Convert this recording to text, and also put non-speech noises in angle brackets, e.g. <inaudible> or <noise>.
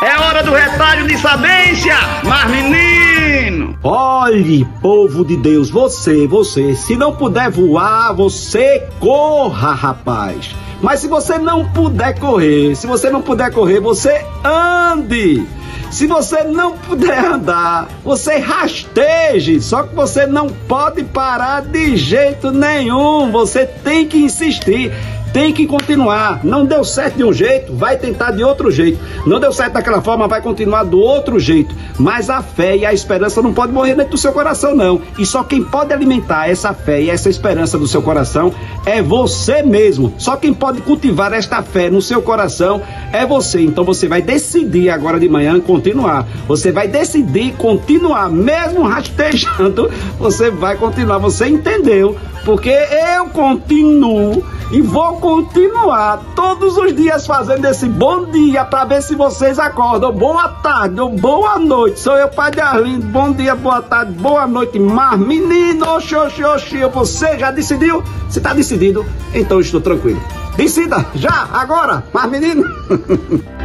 Câmara do Retalho de Sabência. Mas, menino... Olhe, povo de Deus, você, você, se não puder voar, você corra, rapaz. Mas se você não puder correr, se você não puder correr, você ande. Se você não puder andar, você rasteje. Só que você não pode parar de jeito nenhum. Você tem que insistir tem que continuar. Não deu certo de um jeito, vai tentar de outro jeito. Não deu certo daquela forma, vai continuar do outro jeito. Mas a fé e a esperança não podem morrer dentro do seu coração, não. E só quem pode alimentar essa fé e essa esperança do seu coração é você mesmo. Só quem pode cultivar esta fé no seu coração é você. Então você vai decidir agora de manhã continuar. Você vai decidir continuar, mesmo rastejando, você vai continuar. Você entendeu? Porque eu continuo e vou continuar todos os dias fazendo esse bom dia para ver se vocês acordam. Boa tarde ou boa noite. Sou eu, Padre Arlindo. Bom dia, boa tarde, boa noite. Mas, menino, oxi, oxi, oxi, você já decidiu? Se está decidido, então estou tranquilo. Decida, já, agora, mas menino. <laughs>